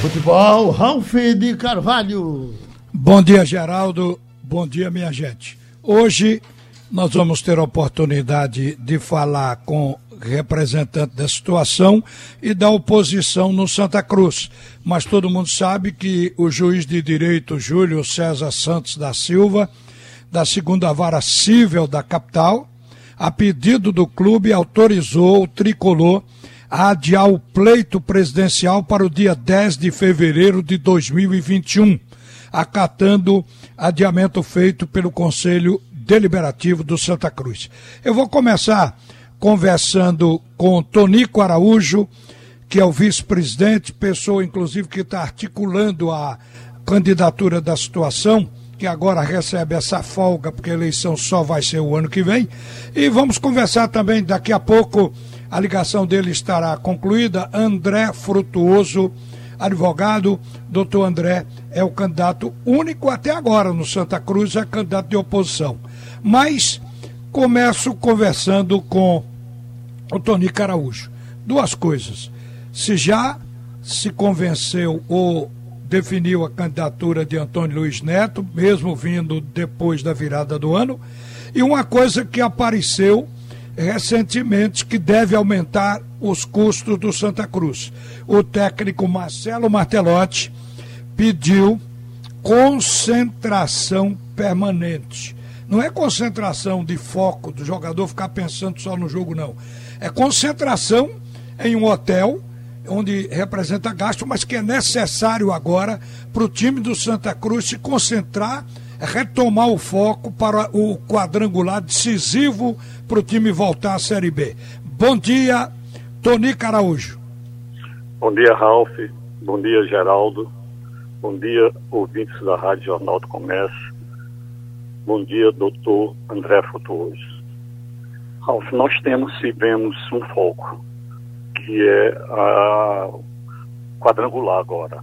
Futebol, Ralf de Carvalho. Bom dia, Geraldo. Bom dia, minha gente. Hoje nós vamos ter a oportunidade de falar com representante da situação e da oposição no Santa Cruz. Mas todo mundo sabe que o juiz de direito Júlio César Santos da Silva, da segunda vara civil da capital, a pedido do clube, autorizou o tricolor adiar o pleito presidencial para o dia 10 de fevereiro de 2021, acatando adiamento feito pelo Conselho Deliberativo do Santa Cruz. Eu vou começar conversando com Tonico Araújo, que é o vice-presidente, pessoa inclusive que está articulando a candidatura da situação, que agora recebe essa folga, porque a eleição só vai ser o ano que vem. E vamos conversar também daqui a pouco a ligação dele estará concluída. André Frutuoso, advogado. Doutor André é o candidato único até agora no Santa Cruz, é candidato de oposição. Mas começo conversando com o Tony Caraújo. Duas coisas. Se já se convenceu ou definiu a candidatura de Antônio Luiz Neto, mesmo vindo depois da virada do ano, e uma coisa que apareceu recentemente que deve aumentar os custos do Santa Cruz. O técnico Marcelo Martelotti pediu concentração permanente. Não é concentração de foco do jogador ficar pensando só no jogo, não. É concentração em um hotel onde representa gasto, mas que é necessário agora para o time do Santa Cruz se concentrar retomar o foco para o quadrangular decisivo para o time voltar à Série B. Bom dia, Tony Caraújo. Bom dia, Ralf. Bom dia, Geraldo. Bom dia, ouvintes da Rádio Jornal do Comércio. Bom dia, doutor André Frutuoso. Ralf, nós temos e vemos um foco, que é a quadrangular agora.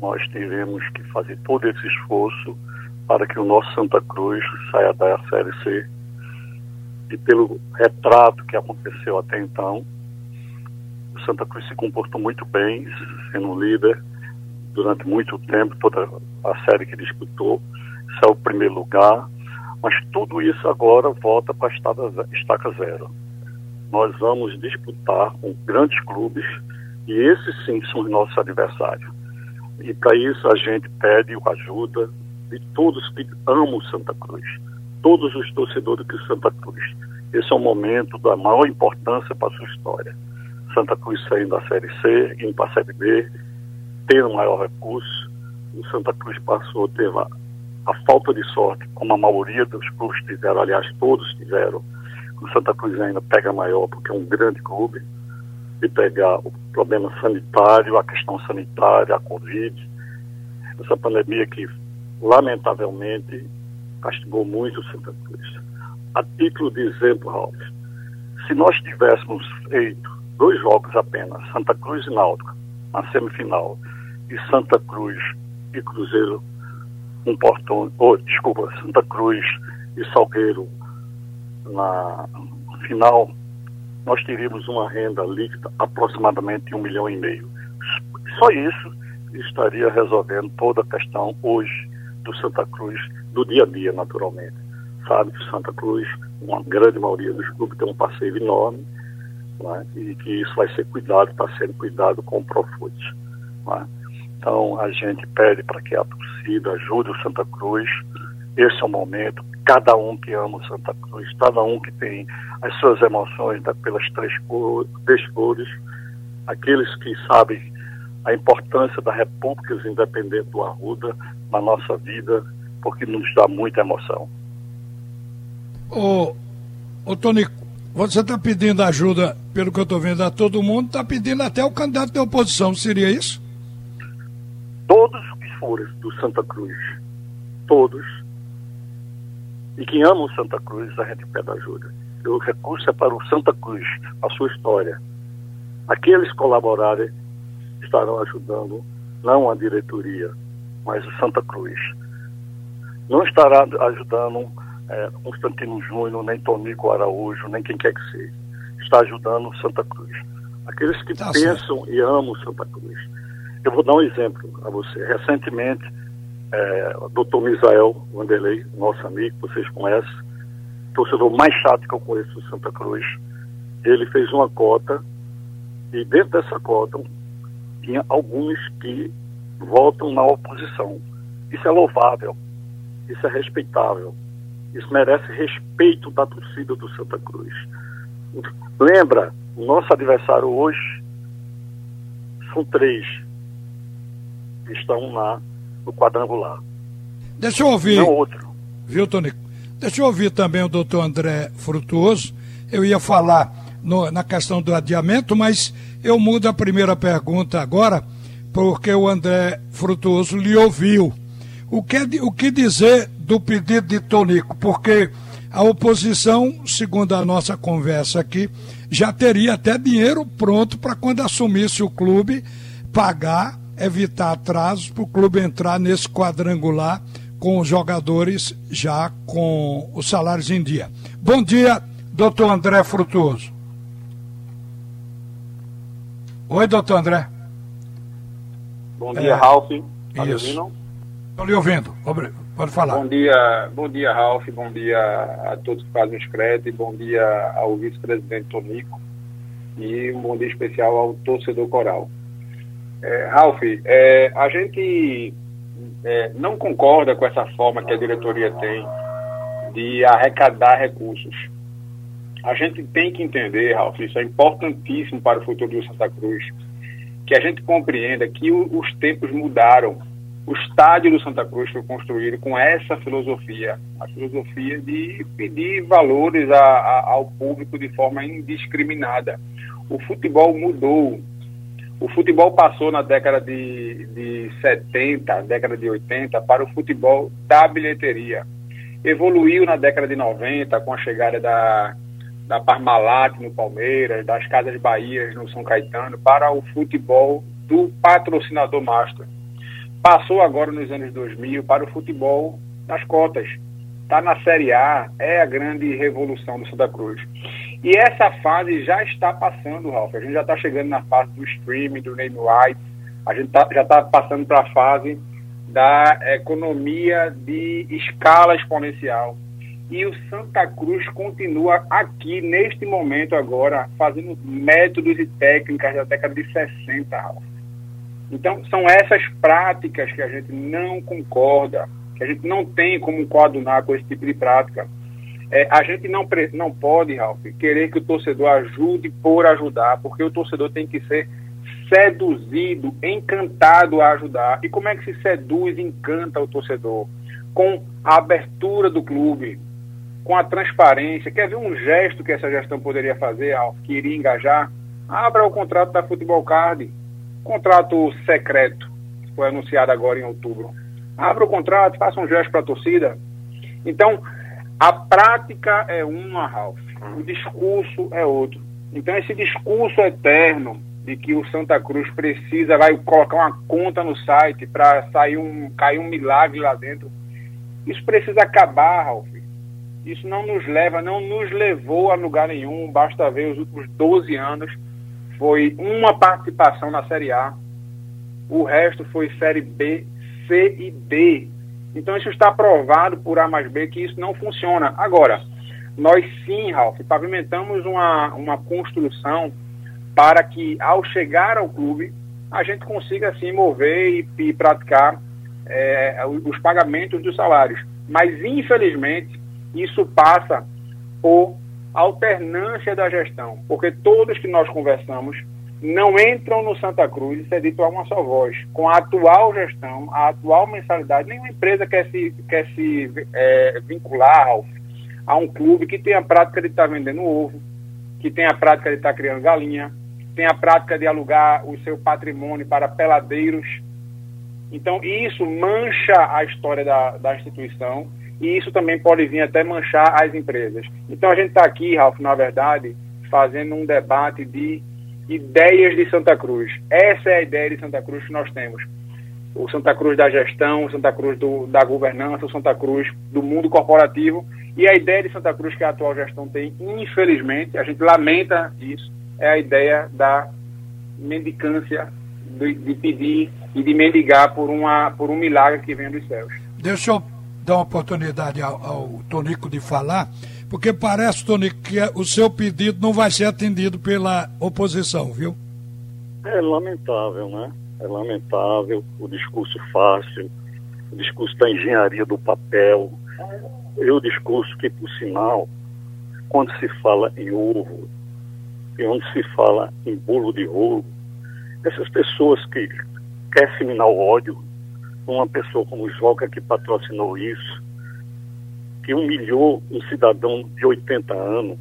Nós teremos que fazer todo esse esforço para que o nosso Santa Cruz saia da Série C. E pelo retrato que aconteceu até então, o Santa Cruz se comportou muito bem, sendo líder durante muito tempo, toda a série que disputou, é o primeiro lugar, mas tudo isso agora volta para a estaca zero. Nós vamos disputar com grandes clubes e esses sim são os nossos adversários. E para isso a gente pede ajuda, de todos que amam Santa Cruz, todos os torcedores de Santa Cruz. Esse é um momento da maior importância para a sua história. Santa Cruz saindo da Série C, indo para a Série B, tendo maior recurso. O Santa Cruz passou ter a, a falta de sorte, como a maioria dos clubes tiveram, aliás, todos tiveram. O Santa Cruz ainda pega maior, porque é um grande clube, de pegar o problema sanitário, a questão sanitária, a Covid, essa pandemia que lamentavelmente, castigou muito Santa Cruz. A título de exemplo, Ralf, se nós tivéssemos feito dois jogos apenas, Santa Cruz e Náutico, na semifinal, e Santa Cruz e Cruzeiro, um portão, oh, desculpa, Santa Cruz e Salgueiro na final, nós teríamos uma renda líquida aproximadamente um milhão e meio. Só isso estaria resolvendo toda a questão hoje do Santa Cruz, do dia a dia, naturalmente. Sabe que Santa Cruz, uma grande maioria dos clubes, tem um passeio enorme né? e que isso vai ser cuidado, está sendo cuidado com o Profut. Né? Então, a gente pede para que a torcida ajude o Santa Cruz. Esse é o momento. Cada um que ama o Santa Cruz, cada um que tem as suas emoções né, pelas três cores, três cores, aqueles que sabem a importância da República Independente do Arruda na nossa vida, porque nos dá muita emoção. Ô, ô Tony, você está pedindo ajuda, pelo que eu estou vendo, a todo mundo, está pedindo até o candidato da oposição, seria isso? Todos que forem do Santa Cruz, todos, e quem ama o Santa Cruz, a gente pede ajuda. O recurso é para o Santa Cruz, a sua história. Aqueles colaborarem estarão ajudando, não a diretoria, mas o Santa Cruz. Não estará ajudando é, Constantino Júnior, nem Tonico Araújo, nem quem quer que seja. Está ajudando o Santa Cruz. Aqueles que tá pensam e amam Santa Cruz. Eu vou dar um exemplo a você. Recentemente, é, o doutor Misael Vanderlei, nosso amigo, vocês conhecem, torcedor mais chato que eu conheço do Santa Cruz, ele fez uma cota e dentro dessa cota tinha alguns que votam na oposição. Isso é louvável, isso é respeitável, isso merece respeito da torcida do Santa Cruz. Lembra, o nosso adversário hoje são três que estão na, no quadrangular. Deixa eu ouvir. Não outro. Viu, Tonico? Deixa eu ouvir também o doutor André Frutuoso. Eu ia falar no, na questão do adiamento, mas eu mudo a primeira pergunta agora, porque o André Frutuoso lhe ouviu. O que, o que dizer do pedido de Tonico? Porque a oposição, segundo a nossa conversa aqui, já teria até dinheiro pronto para quando assumisse o clube pagar, evitar atrasos para o clube entrar nesse quadrangular com os jogadores já com os salários em dia. Bom dia, doutor André Frutuoso. Oi, doutor André. Bom dia, é, Ralf. Tá me ouvindo? Estou lhe ouvindo. Pode falar. Bom dia, bom dia, Ralf. Bom dia a todos que fazem o Scred. Bom dia ao vice-presidente Tonico. E um bom dia especial ao torcedor coral. É, Ralf, é, a gente é, não concorda com essa forma que a diretoria tem de arrecadar recursos. A gente tem que entender, Ralf, isso é importantíssimo para o futuro do Santa Cruz, que a gente compreenda que o, os tempos mudaram. O estádio do Santa Cruz foi construído com essa filosofia, a filosofia de pedir valores a, a, ao público de forma indiscriminada. O futebol mudou. O futebol passou na década de, de 70, década de 80, para o futebol da bilheteria. Evoluiu na década de 90 com a chegada da da Parmalat no Palmeiras, das Casas Bahia no São Caetano, para o futebol do patrocinador master. Passou agora nos anos 2000 para o futebol das cotas. Está na Série A, é a grande revolução do Santa Cruz. E essa fase já está passando, Ralf. A gente já está chegando na fase do streaming, do name rights. A gente tá, já está passando para a fase da economia de escala exponencial e o Santa Cruz continua aqui, neste momento agora, fazendo métodos e técnicas da década de 60, Então, são essas práticas que a gente não concorda, que a gente não tem como coadunar com esse tipo de prática. É, a gente não, não pode, Ralf, querer que o torcedor ajude por ajudar, porque o torcedor tem que ser seduzido, encantado a ajudar. E como é que se seduz, encanta o torcedor? Com a abertura do clube, com a transparência. Quer ver um gesto que essa gestão poderia fazer, ao que iria engajar? Abra o contrato da Futebol Card, contrato secreto, que foi anunciado agora em outubro. Abra o contrato, faça um gesto para a torcida. Então, a prática é uma, Ralf, o discurso é outro. Então, esse discurso eterno de que o Santa Cruz precisa, vai colocar uma conta no site para sair um, cair um milagre lá dentro, isso precisa acabar, Ralf. Isso não nos leva, não nos levou a lugar nenhum. Basta ver os últimos 12 anos. Foi uma participação na Série A. O resto foi Série B, C e D. Então isso está provado por A mais B que isso não funciona. Agora, nós sim, Ralf, pavimentamos uma, uma construção para que ao chegar ao clube a gente consiga assim mover e, e praticar é, os pagamentos dos salários. Mas infelizmente isso passa por alternância da gestão, porque todos que nós conversamos não entram no Santa Cruz, isso é dito a uma só voz. Com a atual gestão, a atual mensalidade, nenhuma empresa quer se, quer se é, vincular Ralf, a um clube que tem a prática de estar tá vendendo ovo, que tem a prática de estar tá criando galinha, tem a prática de alugar o seu patrimônio para peladeiros. Então, isso mancha a história da, da instituição e isso também pode vir até manchar as empresas. Então a gente está aqui, Ralf, na verdade, fazendo um debate de ideias de Santa Cruz. Essa é a ideia de Santa Cruz que nós temos. O Santa Cruz da gestão, o Santa Cruz do, da governança, o Santa Cruz do mundo corporativo. E a ideia de Santa Cruz que a atual gestão tem, infelizmente, a gente lamenta isso, é a ideia da mendicância de, de, pedir e de mendigar por, uma, por um milagre que vem dos céus. Deixa eu dar uma oportunidade ao, ao Tonico de falar, porque parece, Tonico, que o seu pedido não vai ser atendido pela oposição, viu? É lamentável, né? É lamentável o discurso fácil, o discurso da engenharia do papel, e o discurso que, por sinal, quando se fala em ovo, e onde se fala em bolo de rolo, essas pessoas que querem seminar o ódio, uma pessoa como o Joca que patrocinou isso, que humilhou um cidadão de 80 anos,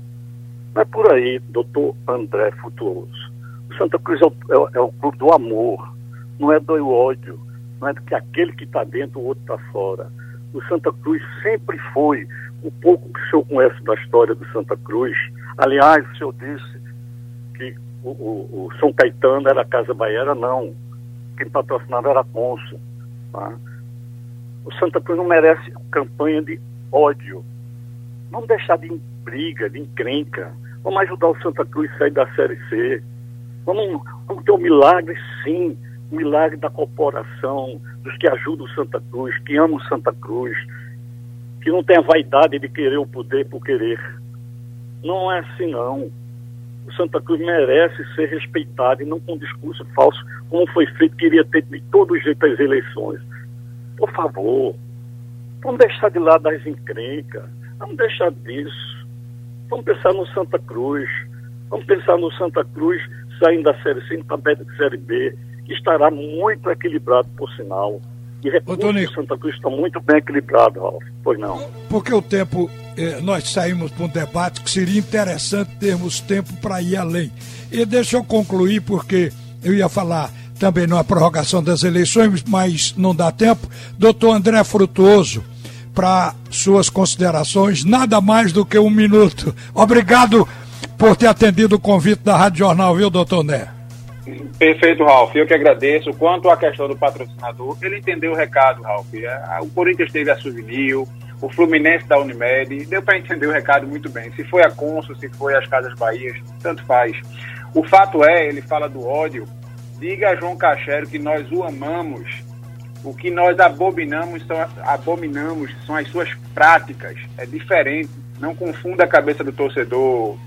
não é por aí, doutor André Futuoso. O Santa Cruz é o, é, é o clube do amor, não é do ódio, não é que aquele que está dentro, o outro está fora. O Santa Cruz sempre foi, o pouco que o senhor conhece da história do Santa Cruz, aliás, o senhor disse que o, o, o São Caetano era a Casa Baiana, não. Quem patrocinava era a Consul. Tá? O Santa Cruz não merece campanha de ódio. Vamos deixar de briga, de encrenca. Vamos ajudar o Santa Cruz a sair da Série C. Vamos, vamos ter um milagre, sim. Um milagre da corporação, dos que ajudam o Santa Cruz, que amam o Santa Cruz, que não tem a vaidade de querer o poder por querer. Não é assim, não o Santa Cruz merece ser respeitado e não com um discurso falso, como foi feito, queria ter de todo jeito as eleições. Por favor, vamos deixar de lado as encrencas, vamos deixar disso. Vamos pensar no Santa Cruz, vamos pensar no Santa Cruz saindo da Série C para a Série B, que estará muito equilibrado, por sinal. E recursos do Santa Cruz estão muito bem equilibrados, Ralf. Pois não. Porque o tempo nós saímos para um debate que seria interessante termos tempo para ir além. E deixa eu concluir, porque eu ia falar também numa prorrogação das eleições, mas não dá tempo. Doutor André Frutuoso, para suas considerações, nada mais do que um minuto. Obrigado por ter atendido o convite da Rádio Jornal, viu, doutor André? Perfeito, Ralf. Eu que agradeço. Quanto à questão do patrocinador, ele entendeu o recado, Ralf. É, o Corinthians teve a Souvenir, o Fluminense da Unimed, deu para entender o recado muito bem. Se foi a Consul, se foi as Casas Bahias, tanto faz. O fato é, ele fala do ódio, diga a João Cachero que nós o amamos, o que nós abominamos são, abominamos são as suas práticas, é diferente. Não confunda a cabeça do torcedor,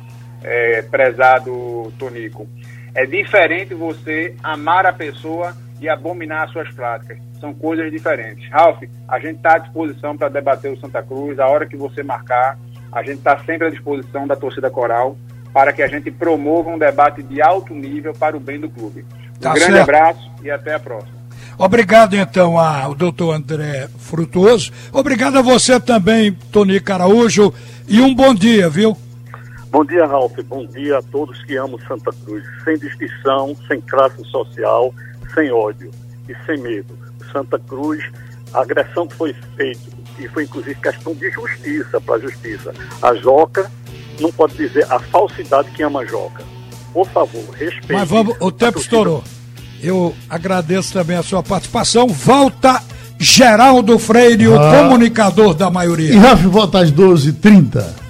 é, prezado Tonico. É diferente você amar a pessoa e abominar as suas práticas. São coisas diferentes. Ralf, a gente está à disposição para debater o Santa Cruz, a hora que você marcar, a gente está sempre à disposição da torcida coral para que a gente promova um debate de alto nível para o bem do clube. Um tá grande certo. abraço e até a próxima. Obrigado então ao doutor André Frutuoso. Obrigado a você também, Tony Caraújo. E um bom dia, viu? Bom dia, Ralf. Bom dia a todos que amam Santa Cruz, sem distinção, sem classe social sem ódio e sem medo. Santa Cruz, a agressão que foi feita, e foi inclusive questão de justiça para a justiça. A Joca não pode dizer a falsidade que ama a Joca. Por favor, respeite. Mas vamos, o tempo estourou. Eu agradeço também a sua participação. Volta Geraldo Freire, ah. o comunicador da maioria. E Rafa volta às 12h30.